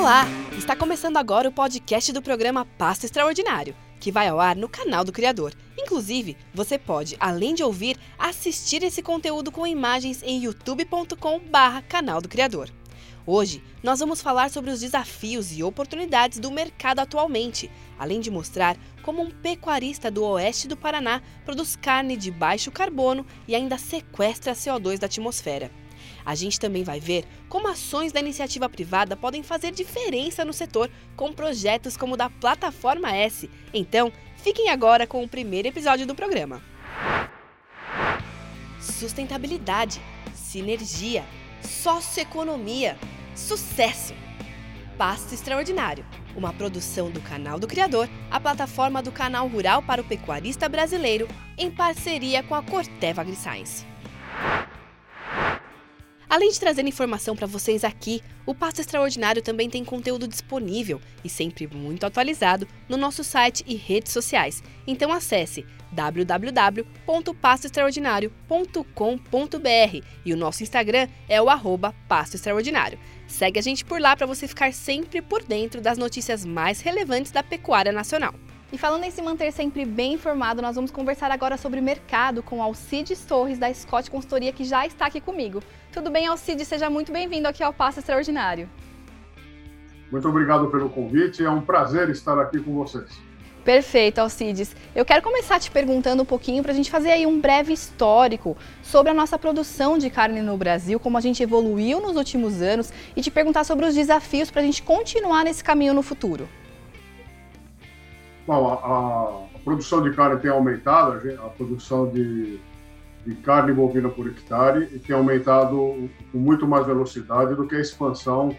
Olá! Está começando agora o podcast do programa Pasto Extraordinário, que vai ao ar no canal do Criador. Inclusive, você pode, além de ouvir, assistir esse conteúdo com imagens em youtube.com/barra canal do Criador. Hoje, nós vamos falar sobre os desafios e oportunidades do mercado atualmente, além de mostrar como um pecuarista do oeste do Paraná produz carne de baixo carbono e ainda sequestra CO2 da atmosfera. A gente também vai ver como ações da iniciativa privada podem fazer diferença no setor com projetos como o da Plataforma S. Então, fiquem agora com o primeiro episódio do programa. Sustentabilidade, sinergia, socioeconomia, sucesso. Pasto Extraordinário, uma produção do canal do Criador, a plataforma do canal rural para o pecuarista brasileiro, em parceria com a Corteva AgriScience. Além de trazer informação para vocês aqui, o Passo Extraordinário também tem conteúdo disponível e sempre muito atualizado no nosso site e redes sociais. Então acesse www.passoextraordinario.com.br e o nosso Instagram é o arroba Passo Extraordinário. Segue a gente por lá para você ficar sempre por dentro das notícias mais relevantes da pecuária nacional. E falando em se manter sempre bem informado, nós vamos conversar agora sobre mercado com Alcides Torres, da Scott Consultoria, que já está aqui comigo. Tudo bem, Alcides? Seja muito bem-vindo aqui ao Passo Extraordinário. Muito obrigado pelo convite, é um prazer estar aqui com vocês. Perfeito, Alcides. Eu quero começar te perguntando um pouquinho para a gente fazer aí um breve histórico sobre a nossa produção de carne no Brasil, como a gente evoluiu nos últimos anos e te perguntar sobre os desafios para a gente continuar nesse caminho no futuro. Bom, a, a, produção de carne tem aumentado, a, produção de, de, carne bovina por hectare tem aumentado com muito mais velocidade do que a expansão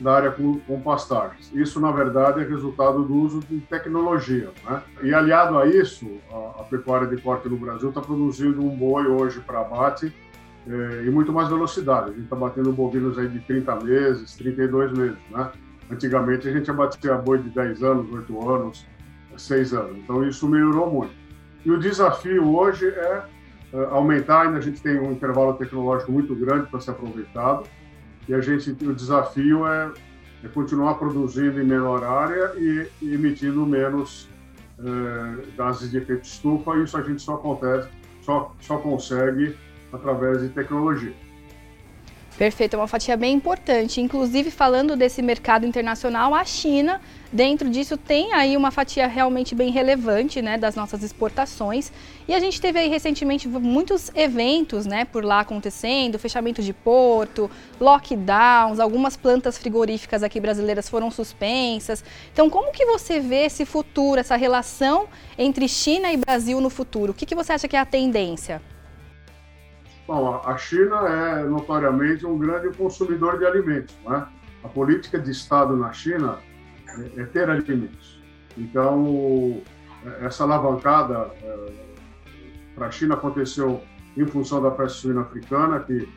da área com, com pastagens. Isso, na verdade, é resultado do uso de tecnologia. Né? E, aliado a isso, a, a pecuária de corte no Brasil está produzindo um boi hoje para abate é, e muito mais velocidade. A gente está batendo bovinos aí de 30 meses, 32 meses. Né? Antigamente, a gente abatia boi de 10 anos, 8 anos, seis anos. Então, isso melhorou muito. E o desafio hoje é uh, aumentar, ainda a gente tem um intervalo tecnológico muito grande para ser aproveitado, e a gente, o desafio é, é continuar produzindo em menor área e, e emitindo menos uh, gases de efeito estufa, e isso a gente só acontece, só, só consegue através de tecnologia. Perfeito, é uma fatia bem importante. Inclusive, falando desse mercado internacional, a China, dentro disso, tem aí uma fatia realmente bem relevante né, das nossas exportações. E a gente teve aí recentemente muitos eventos né, por lá acontecendo, fechamento de porto, lockdowns, algumas plantas frigoríficas aqui brasileiras foram suspensas. Então, como que você vê esse futuro, essa relação entre China e Brasil no futuro? O que, que você acha que é a tendência? Bom, a China é notoriamente um grande consumidor de alimentos. Né? A política de Estado na China é, é ter alimentos. Então, essa alavancada é, para a China aconteceu em função da peste suína africana, que,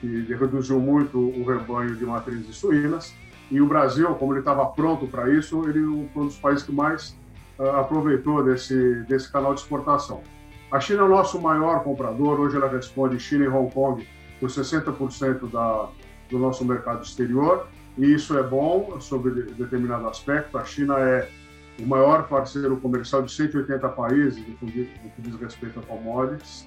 que reduziu muito o rebanho de matrizes suínas. E o Brasil, como ele estava pronto para isso, ele foi um dos países que mais uh, aproveitou desse, desse canal de exportação. A China é o nosso maior comprador, hoje ela responde China e Hong Kong por 60% da, do nosso mercado exterior, e isso é bom sobre determinado aspecto. A China é o maior parceiro comercial de 180 países no que diz respeito a commodities.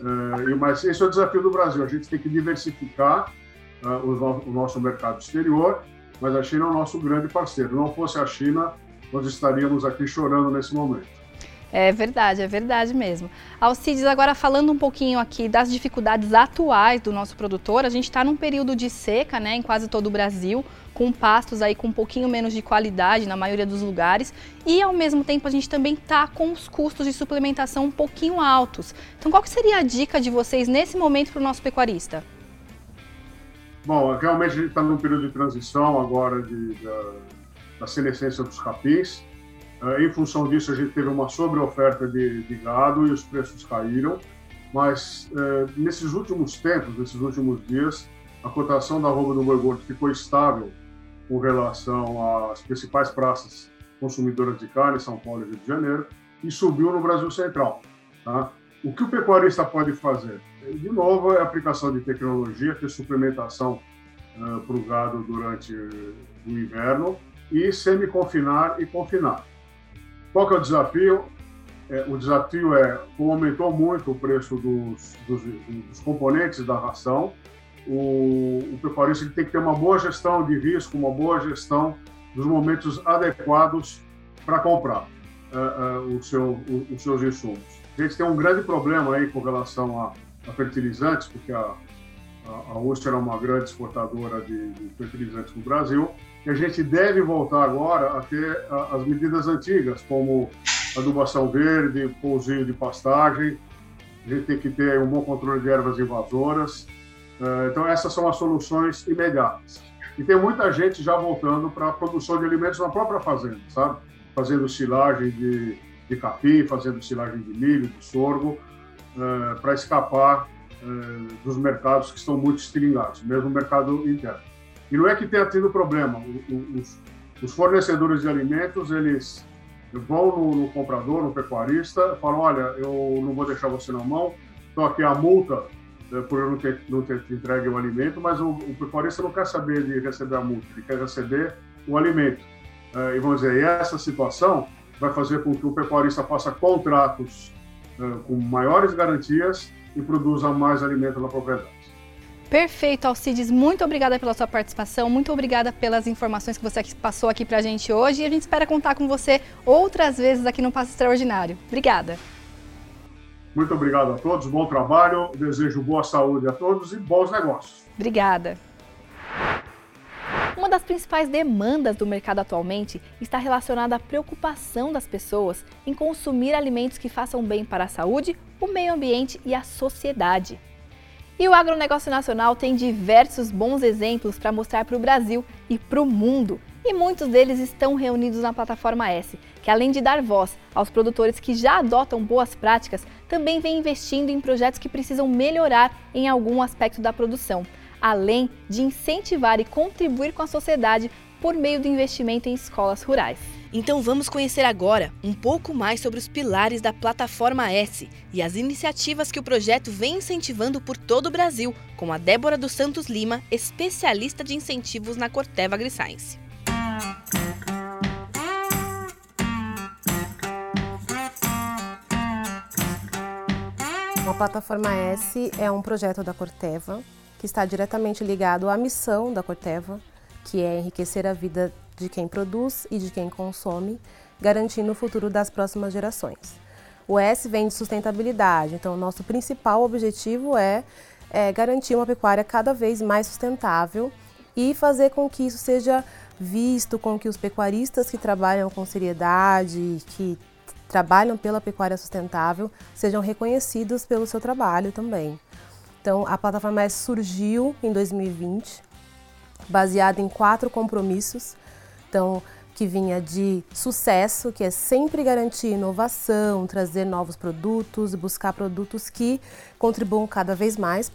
Uh, mas esse é o desafio do Brasil. A gente tem que diversificar uh, o, o, nosso mercado exterior, mas a China é o nosso grande parceiro. Não fosse a China, nós estaríamos aqui chorando nesse momento. É verdade, é verdade mesmo. Alcides, agora falando um pouquinho aqui das dificuldades atuais do nosso produtor, a gente está num período de seca, né, em quase todo o Brasil, com pastos aí com um pouquinho menos de qualidade na maioria dos lugares, e ao mesmo tempo a gente também está com os custos de suplementação um pouquinho altos. Então, qual que seria a dica de vocês nesse momento para o nosso pecuarista? Bom, realmente a gente está num período de transição agora de, da, da senescência dos capins. Em função disso, a gente teve uma sobreoferta de, de gado e os preços caíram. Mas uh, nesses últimos tempos, nesses últimos dias, a cotação da roupa do boi gordo ficou estável com relação às principais praças consumidoras de carne, São Paulo e Rio de Janeiro, e subiu no Brasil Central. Tá? O que o pecuarista pode fazer? De novo, é a aplicação de tecnologia, ter suplementação uh, para o gado durante o inverno e semi-confinar e confinar. Qual que é o desafio? É, o desafio é, como aumentou muito o preço dos, dos, dos componentes da ração, o, o pecuarista tem que ter uma boa gestão de risco, uma boa gestão dos momentos adequados para comprar uh, uh, o seu, o, os seus insumos. A gente tem um grande problema aí com relação a, a fertilizantes, porque a, a, a era uma grande exportadora de, de, fertilizantes no Brasil, e a gente deve voltar agora a ter as medidas antigas, como adubação verde, pousio de pastagem, a gente tem que ter um bom controle de ervas invasoras. Uh, então, essas são as soluções imediatas. E tem muita gente já voltando para a produção de alimentos na própria fazenda, sabe? Fazendo silagem de, de capim, fazendo silagem de milho, de sorgo, uh, para escapar uh, dos mercados que estão muito estringados, mesmo o mercado interno. E não é que tenha tido problema. Os, os, fornecedores de alimentos, eles vão no, no, comprador, no pecuarista, falam, olha, eu não vou deixar você na mão, estou aqui a multa né, por eu não ter, não ter entregue o alimento, mas o, o pecuarista não quer saber de receber a multa, ele quer receber o alimento. Uh, e vamos dizer, essa situação vai fazer com que o pecuarista faça contratos uh, com maiores garantias e produza mais alimento na propriedade. Perfeito, Alcides. Muito obrigada pela sua participação, muito obrigada pelas informações que você passou aqui para a gente hoje e a gente espera contar com você outras vezes aqui no Passo Extraordinário. Obrigada. Muito obrigado a todos, bom trabalho, desejo boa saúde a todos e bons negócios. Obrigada. Uma das principais demandas do mercado atualmente está relacionada à preocupação das pessoas em consumir alimentos que façam bem para a saúde, o meio ambiente e a sociedade. E o agronegócio nacional tem diversos bons exemplos para mostrar para o Brasil e para o mundo. E muitos deles estão reunidos na plataforma S, que além de dar voz aos produtores que já adotam boas práticas, também vem investindo em projetos que precisam melhorar em algum aspecto da produção, além de incentivar e contribuir com a sociedade por meio do investimento em escolas rurais. Então vamos conhecer agora um pouco mais sobre os pilares da plataforma S e as iniciativas que o projeto vem incentivando por todo o Brasil, com a Débora dos Santos Lima, especialista de incentivos na Corteva AgriScience. A Plataforma S é um projeto da Corteva que está diretamente ligado à missão da Corteva, que é enriquecer a vida de quem produz e de quem consome, garantindo o futuro das próximas gerações. O S vem de sustentabilidade, então nosso principal objetivo é, é garantir uma pecuária cada vez mais sustentável e fazer com que isso seja visto, com que os pecuaristas que trabalham com seriedade, que trabalham pela pecuária sustentável, sejam reconhecidos pelo seu trabalho também. Então, a plataforma S surgiu em 2020, baseada em quatro compromissos. Então, que vinha de sucesso, que é sempre garantir inovação, trazer novos produtos, buscar produtos que contribuam cada vez mais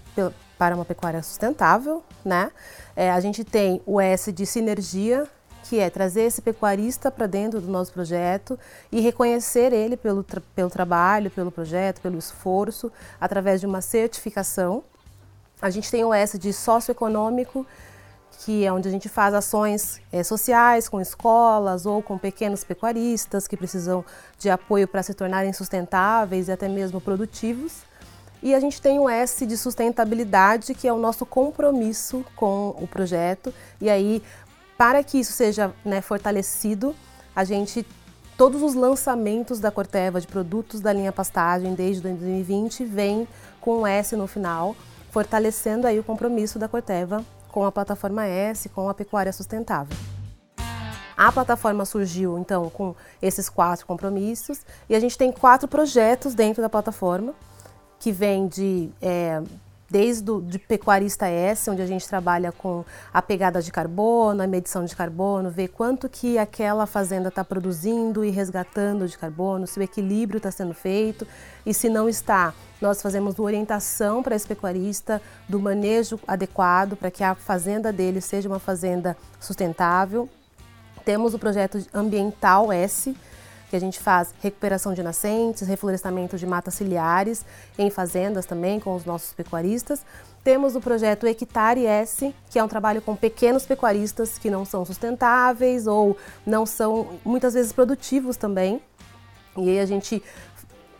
para uma pecuária sustentável, né? É, a gente tem o S de sinergia, que é trazer esse pecuarista para dentro do nosso projeto e reconhecer ele pelo, tra pelo trabalho, pelo projeto, pelo esforço, através de uma certificação. A gente tem o S de socioeconômico, que é onde a gente faz ações é, sociais com escolas ou com pequenos pecuaristas que precisam de apoio para se tornarem sustentáveis e até mesmo produtivos. E a gente tem o S de sustentabilidade, que é o nosso compromisso com o projeto. E aí, para que isso seja né, fortalecido, a gente todos os lançamentos da Corteva de produtos da linha pastagem desde 2020 vem com o S no final, fortalecendo aí o compromisso da Corteva com a plataforma S, com a pecuária sustentável. A plataforma surgiu então com esses quatro compromissos e a gente tem quatro projetos dentro da plataforma que vem de é, desde o de pecuarista S, onde a gente trabalha com a pegada de carbono, a medição de carbono, ver quanto que aquela fazenda está produzindo e resgatando de carbono, se o equilíbrio está sendo feito e se não está, nós fazemos orientação para esse pecuarista do manejo adequado para que a fazenda dele seja uma fazenda sustentável. Temos o projeto ambiental S, que a gente faz recuperação de nascentes, reflorestamento de matas ciliares em fazendas também com os nossos pecuaristas. Temos o projeto Hectare S, que é um trabalho com pequenos pecuaristas que não são sustentáveis ou não são muitas vezes produtivos também. E aí a gente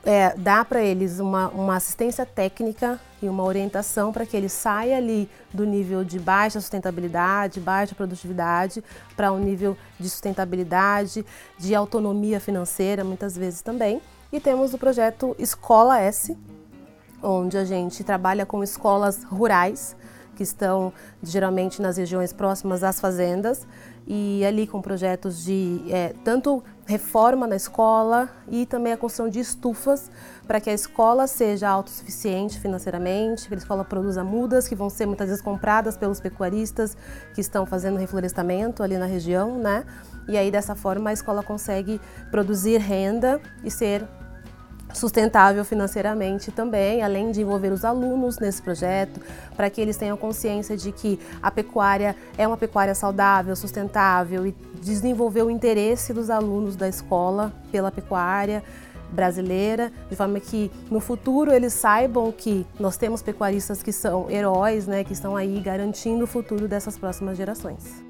é, dá para eles uma, uma assistência técnica e uma orientação para que eles saiam ali do nível de baixa sustentabilidade, baixa produtividade, para um nível de sustentabilidade, de autonomia financeira, muitas vezes também. E temos o projeto Escola S, onde a gente trabalha com escolas rurais, que estão geralmente nas regiões próximas às fazendas, e ali com projetos de é, tanto reforma na escola e também a construção de estufas para que a escola seja autossuficiente financeiramente, que a escola produza mudas que vão ser muitas vezes compradas pelos pecuaristas que estão fazendo reflorestamento ali na região, né? E aí dessa forma a escola consegue produzir renda e ser sustentável financeiramente também, além de envolver os alunos nesse projeto, para que eles tenham consciência de que a pecuária é uma pecuária saudável, sustentável e desenvolver o interesse dos alunos da escola pela pecuária brasileira, de forma que no futuro eles saibam que nós temos pecuaristas que são heróis, né, que estão aí garantindo o futuro dessas próximas gerações.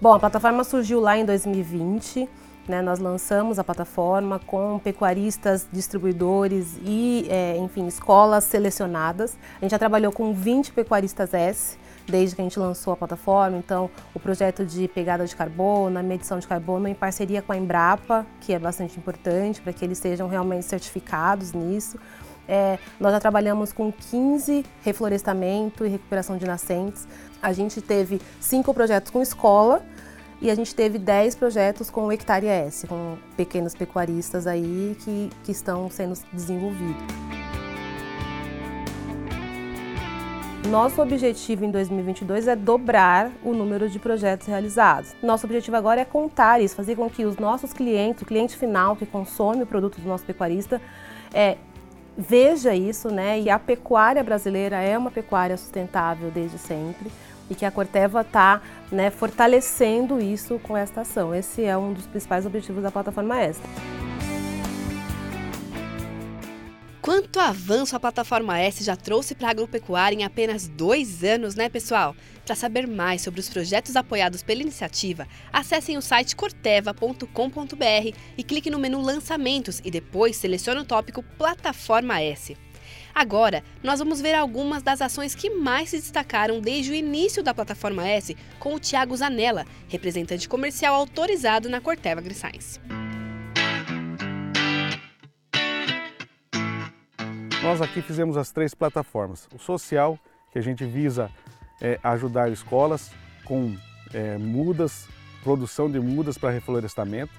Bom, a plataforma surgiu lá em 2020. Né, nós lançamos a plataforma com pecuaristas, distribuidores e, é, enfim, escolas selecionadas. A gente já trabalhou com 20 pecuaristas S desde que a gente lançou a plataforma. Então, o projeto de pegada de carbono, a medição de carbono em parceria com a Embrapa, que é bastante importante para que eles sejam realmente certificados nisso. É, nós já trabalhamos com 15 reflorestamento e recuperação de nascentes. A gente teve cinco projetos com escola e a gente teve 10 projetos com o Hectare S, com pequenos pecuaristas aí que, que estão sendo desenvolvidos. Nosso objetivo em 2022 é dobrar o número de projetos realizados. Nosso objetivo agora é contar isso, fazer com que os nossos clientes, o cliente final que consome o produto do nosso pecuarista, é, veja isso, né? E a pecuária brasileira é uma pecuária sustentável desde sempre e que a Corteva está né, fortalecendo isso com esta ação. Esse é um dos principais objetivos da plataforma Extra. Quanto avanço a plataforma S já trouxe para a agropecuária em apenas dois anos, né, pessoal? Para saber mais sobre os projetos apoiados pela iniciativa, acessem o site corteva.com.br e clique no menu Lançamentos e depois selecione o tópico Plataforma S. Agora, nós vamos ver algumas das ações que mais se destacaram desde o início da plataforma S com o Tiago Zanella, representante comercial autorizado na Corteva AgriScience. Nós aqui fizemos as três plataformas. O social, que a gente visa é, ajudar escolas com é, mudas, produção de mudas para reflorestamento.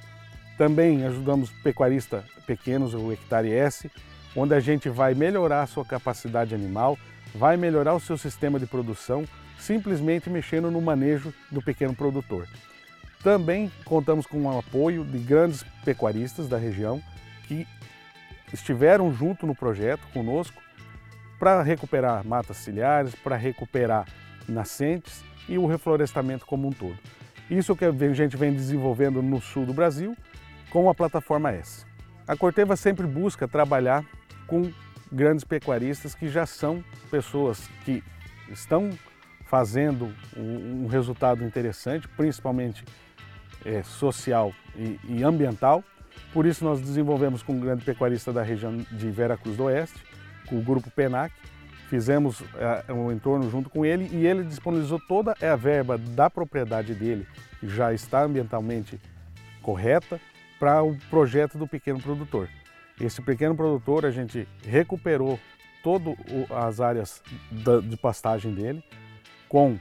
Também ajudamos pecuaristas pequenos, o Hectare S, onde a gente vai melhorar a sua capacidade animal, vai melhorar o seu sistema de produção, simplesmente mexendo no manejo do pequeno produtor. Também contamos com o apoio de grandes pecuaristas da região que estiveram junto no projeto conosco para recuperar matas ciliares, para recuperar nascentes e o reflorestamento como um todo. Isso que a gente vem desenvolvendo no sul do Brasil com a plataforma S. A Corteva sempre busca trabalhar com grandes pecuaristas que já são pessoas que estão fazendo um, resultado interessante, principalmente é, social e, e, ambiental. Por isso nós desenvolvemos com um grande pecuarista da região de Vera Cruz do Oeste, com o grupo PENAC, fizemos é, um entorno junto com ele e ele disponibilizou toda a verba da propriedade dele, que já está ambientalmente correta, para o projeto do pequeno produtor. Esse pequeno produtor, a gente recuperou todas as áreas de pastagem dele com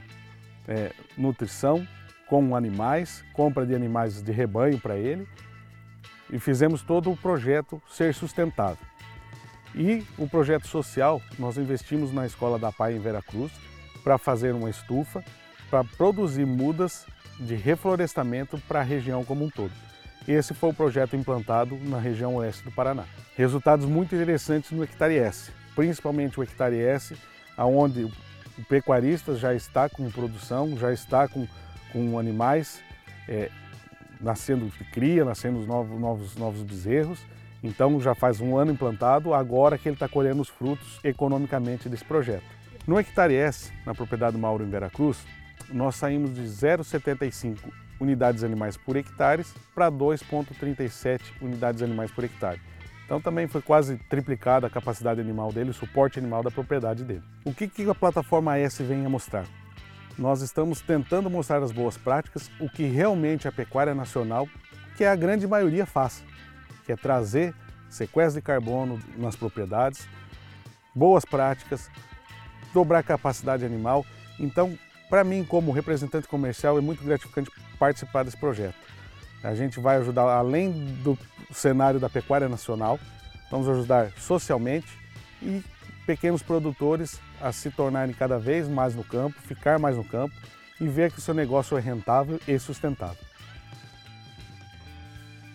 é, nutrição, com animais, compra de animais de rebanho para ele e fizemos todo o projeto ser sustentável. E o projeto social, nós investimos na Escola da Pai em Veracruz para fazer uma estufa para produzir mudas de reflorestamento para a região como um todo. Esse foi o projeto implantado na região oeste do Paraná. Resultados muito interessantes no Hectare S, principalmente o Hectare S, onde o pecuarista já está com produção, já está com, com animais é, nascendo cria, nascendo os novos, novos, novos bezerros. Então já faz um ano implantado, agora que ele está colhendo os frutos economicamente desse projeto. No hectare S, na propriedade Mauro em Veracruz, nós saímos de 0,75 unidades animais por hectare para 2,37 unidades animais por hectare. Então também foi quase triplicada a capacidade animal dele, o suporte animal da propriedade dele. O que, que a plataforma S vem a mostrar? Nós estamos tentando mostrar as boas práticas, o que realmente a pecuária nacional, que a grande maioria faz, que é trazer sequestro de carbono nas propriedades, boas práticas, dobrar a capacidade animal. Então, para mim, como representante comercial, é muito gratificante participar desse projeto. A gente vai ajudar, além do cenário da pecuária nacional, vamos ajudar socialmente e pequenos produtores a se tornarem cada vez mais no campo, ficar mais no campo e ver que o seu negócio é rentável e sustentável.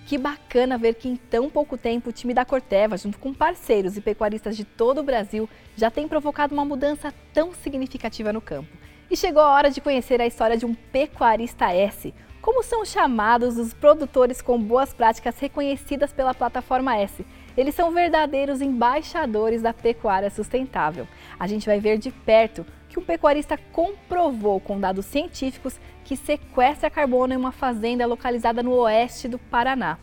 Que bacana ver que em tão pouco tempo o time da Corteva, junto com parceiros e pecuaristas de todo o Brasil, já tem provocado uma mudança tão significativa no campo. E chegou a hora de conhecer a história de um pecuarista S, como são chamados os produtores com boas práticas reconhecidas pela plataforma S? Eles são verdadeiros embaixadores da pecuária sustentável. A gente vai ver de perto que um pecuarista comprovou com dados científicos que sequestra carbono em uma fazenda localizada no oeste do Paraná.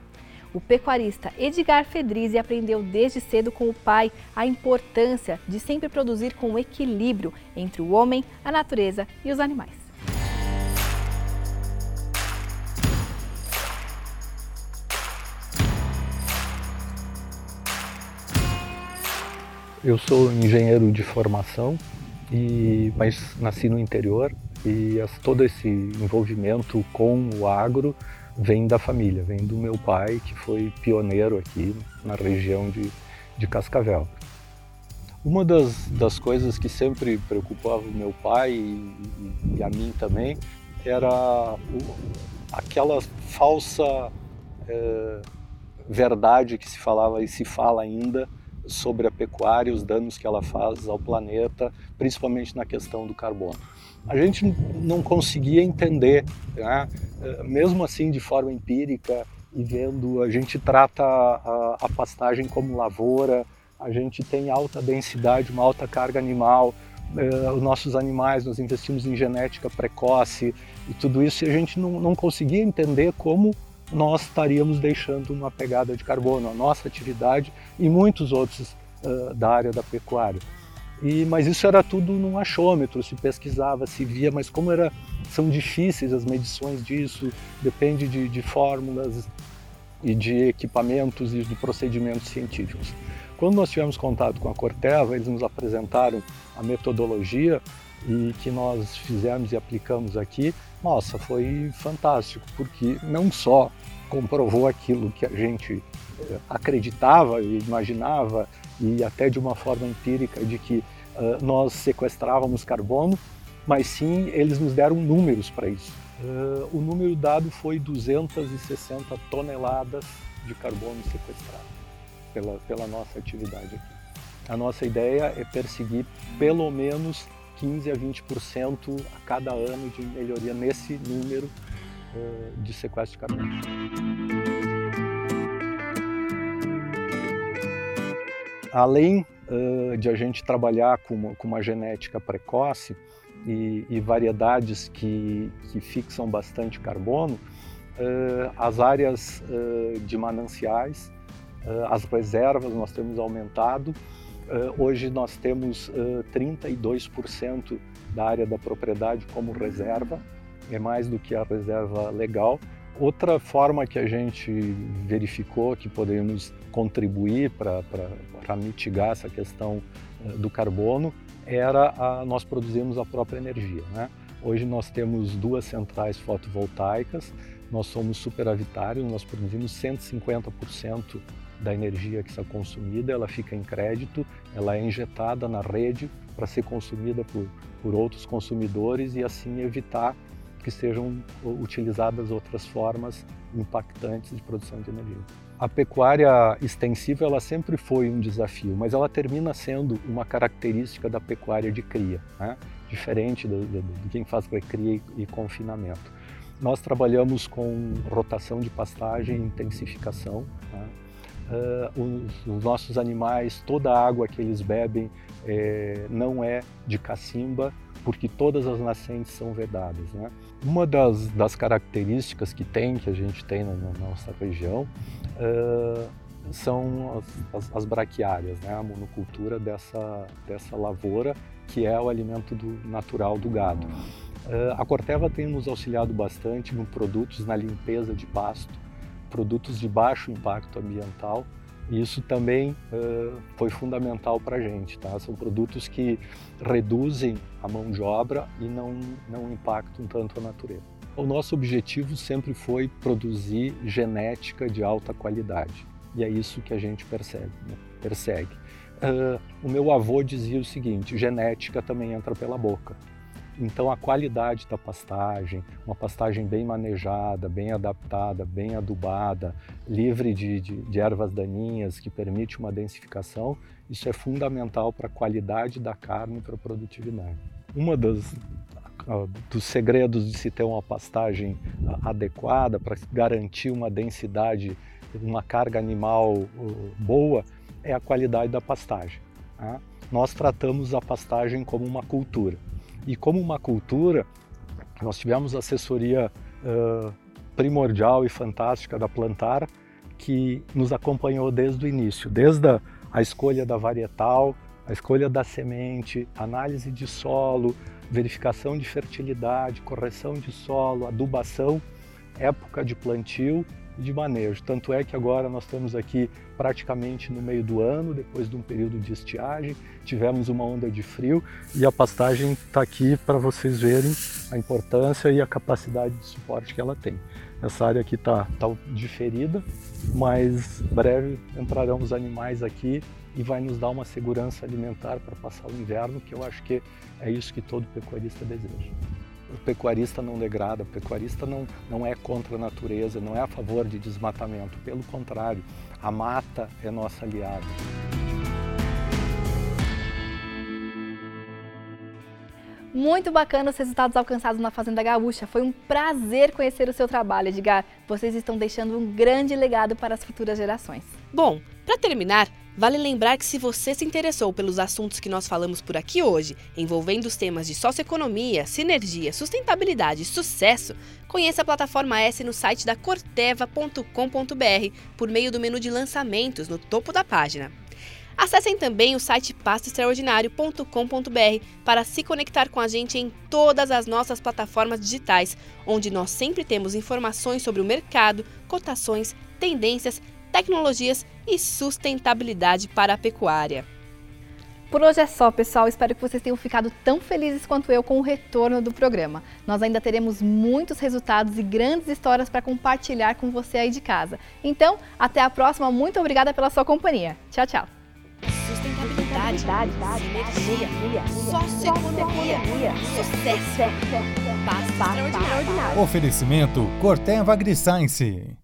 O pecuarista Edgar Fedrizi aprendeu desde cedo com o pai a importância de sempre produzir com equilíbrio entre o homem, a natureza e os animais. Eu sou engenheiro de formação, e, mas nasci no interior e as, todo esse envolvimento com o agro vem da família, vem do meu pai, que foi pioneiro aqui na região de, de Cascavel. Uma das, das coisas que sempre preocupava o meu pai e, e a mim também era o, aquela falsa é, verdade que se falava e se fala ainda sobre a pecuária, os danos que ela faz ao planeta, principalmente na questão do carbono. A gente não conseguia entender, né? Eh, mesmo assim de forma empírica e vendo, a gente trata a, a pastagem como lavoura, a gente tem alta densidade, uma alta carga animal, eh, os nossos animais, nós investimos em genética precoce e tudo isso, e a gente não, não conseguia entender como nós estaríamos deixando uma pegada de carbono, a nossa atividade e muitos outros uh, da área da pecuária. E, mas isso era tudo num achômetro, se pesquisava, se via, mas como era, são difíceis as medições disso, depende de, de fórmulas e de equipamentos e de procedimentos científicos. Quando nós tivemos contato com a Corteva, eles nos apresentaram a metodologia e que nós fizemos e aplicamos aqui, nossa, foi fantástico, porque não só comprovou aquilo que a gente acreditava e imaginava, e até de uma forma empírica, de que uh, nós sequestrávamos carbono, mas sim eles nos deram números para isso. Uh, o número dado foi 260 toneladas de carbono sequestrado pela, pela nossa atividade aqui. A nossa ideia é perseguir pelo menos 15 a 20% a cada ano de melhoria nesse número uh, de sequestro de carbono. Além uh, de a gente trabalhar com uma, com uma genética precoce e, e variedades que, que, fixam bastante carbono, uh, as áreas de mananciais, as reservas nós temos aumentado Uh, hoje nós temos uh, 32% da área da propriedade como reserva, é mais do que a reserva legal. Outra forma que a gente verificou que podemos contribuir para mitigar essa questão uh, do carbono era a, nós produzirmos a própria energia. Né? Hoje nós temos duas centrais fotovoltaicas, nós somos superavitários, nós produzimos 150% da energia que está consumida, ela fica em crédito, ela é injetada na rede para ser consumida por, por outros consumidores e assim evitar que sejam utilizadas outras formas impactantes de produção de energia. A pecuária extensiva ela sempre foi um desafio, mas ela termina sendo uma característica da pecuária de cria, né? diferente de, de, de quem faz recria e, e confinamento. Nós trabalhamos com rotação de pastagem e intensificação. Tá? Uh, os, os, nossos animais, toda a água que eles bebem é, não é de cacimba, porque todas as nascentes são vedadas. Né? Uma das, das, características que tem, que a gente tem na, na nossa região, uh, são as, as, as, braquiárias, né? a monocultura dessa, dessa lavoura, que é o alimento do, natural do gado. Uh, a Corteva tem nos auxiliado bastante com produtos na limpeza de pasto, produtos de baixo impacto ambiental, isso também uh, foi fundamental para a gente. Tá? São produtos que reduzem a mão de obra e não, não impactam tanto a natureza. O nosso objetivo sempre foi produzir genética de alta qualidade. E é isso que a gente percebe, né? persegue. Uh, o meu avô dizia o seguinte: genética também entra pela boca. Então, a qualidade da pastagem, uma pastagem bem manejada, bem adaptada, bem adubada, livre de, de, de ervas daninhas, que permite uma densificação, isso é fundamental para a qualidade da carne e para a produtividade. Uma das dos segredos de se ter uma pastagem adequada para garantir uma densidade, uma carga animal boa, é a qualidade da pastagem. Tá? Nós tratamos a pastagem como uma cultura. E como uma cultura, nós tivemos assessoria uh, primordial e fantástica da Plantar, que nos acompanhou desde o início, desde a, a escolha da varietal, a escolha da semente, análise de solo, verificação de fertilidade, correção de solo, adubação, época de plantio de manejo. Tanto é que agora nós estamos aqui praticamente no meio do ano, depois de um período de estiagem, tivemos uma onda de frio e a pastagem está aqui para vocês verem a importância e a capacidade de suporte que ela tem. Essa área aqui está tá diferida, mas breve entrarão os animais aqui e vai nos dar uma segurança alimentar para passar o inverno, que eu acho que é isso que todo pecuarista deseja o pecuarista não degrada, o pecuarista não, não é contra a natureza, não é a favor de desmatamento. Pelo contrário, a mata é nossa aliada. Muito bacana os resultados alcançados na Fazenda Gaúcha. Foi um prazer conhecer o seu trabalho, Edgar. Vocês estão deixando um grande legado para as futuras gerações. Bom, para terminar, Vale lembrar que se você se interessou pelos assuntos que nós falamos por aqui hoje, envolvendo os temas de socioeconomia, sinergia, sustentabilidade e sucesso, conheça a plataforma S no site da corteva.com.br por meio do menu de lançamentos no topo da página. Acessem também o site pastoextraordinario.com.br para se conectar com a gente em todas as nossas plataformas digitais, onde nós sempre temos informações sobre o mercado, cotações, tendências, tecnologias e sustentabilidade para a pecuária. Por hoje é só, pessoal. Espero que vocês tenham ficado tão felizes quanto eu com o retorno do programa. Nós ainda teremos muitos resultados e grandes histórias para compartilhar com você aí de casa. Então, até a próxima. Muito obrigada pela sua companhia. Tchau, tchau. Sustentabilidade, energia, socioeconomia, sucesso, extraordinário. Oferecimento Corteva AgriScience.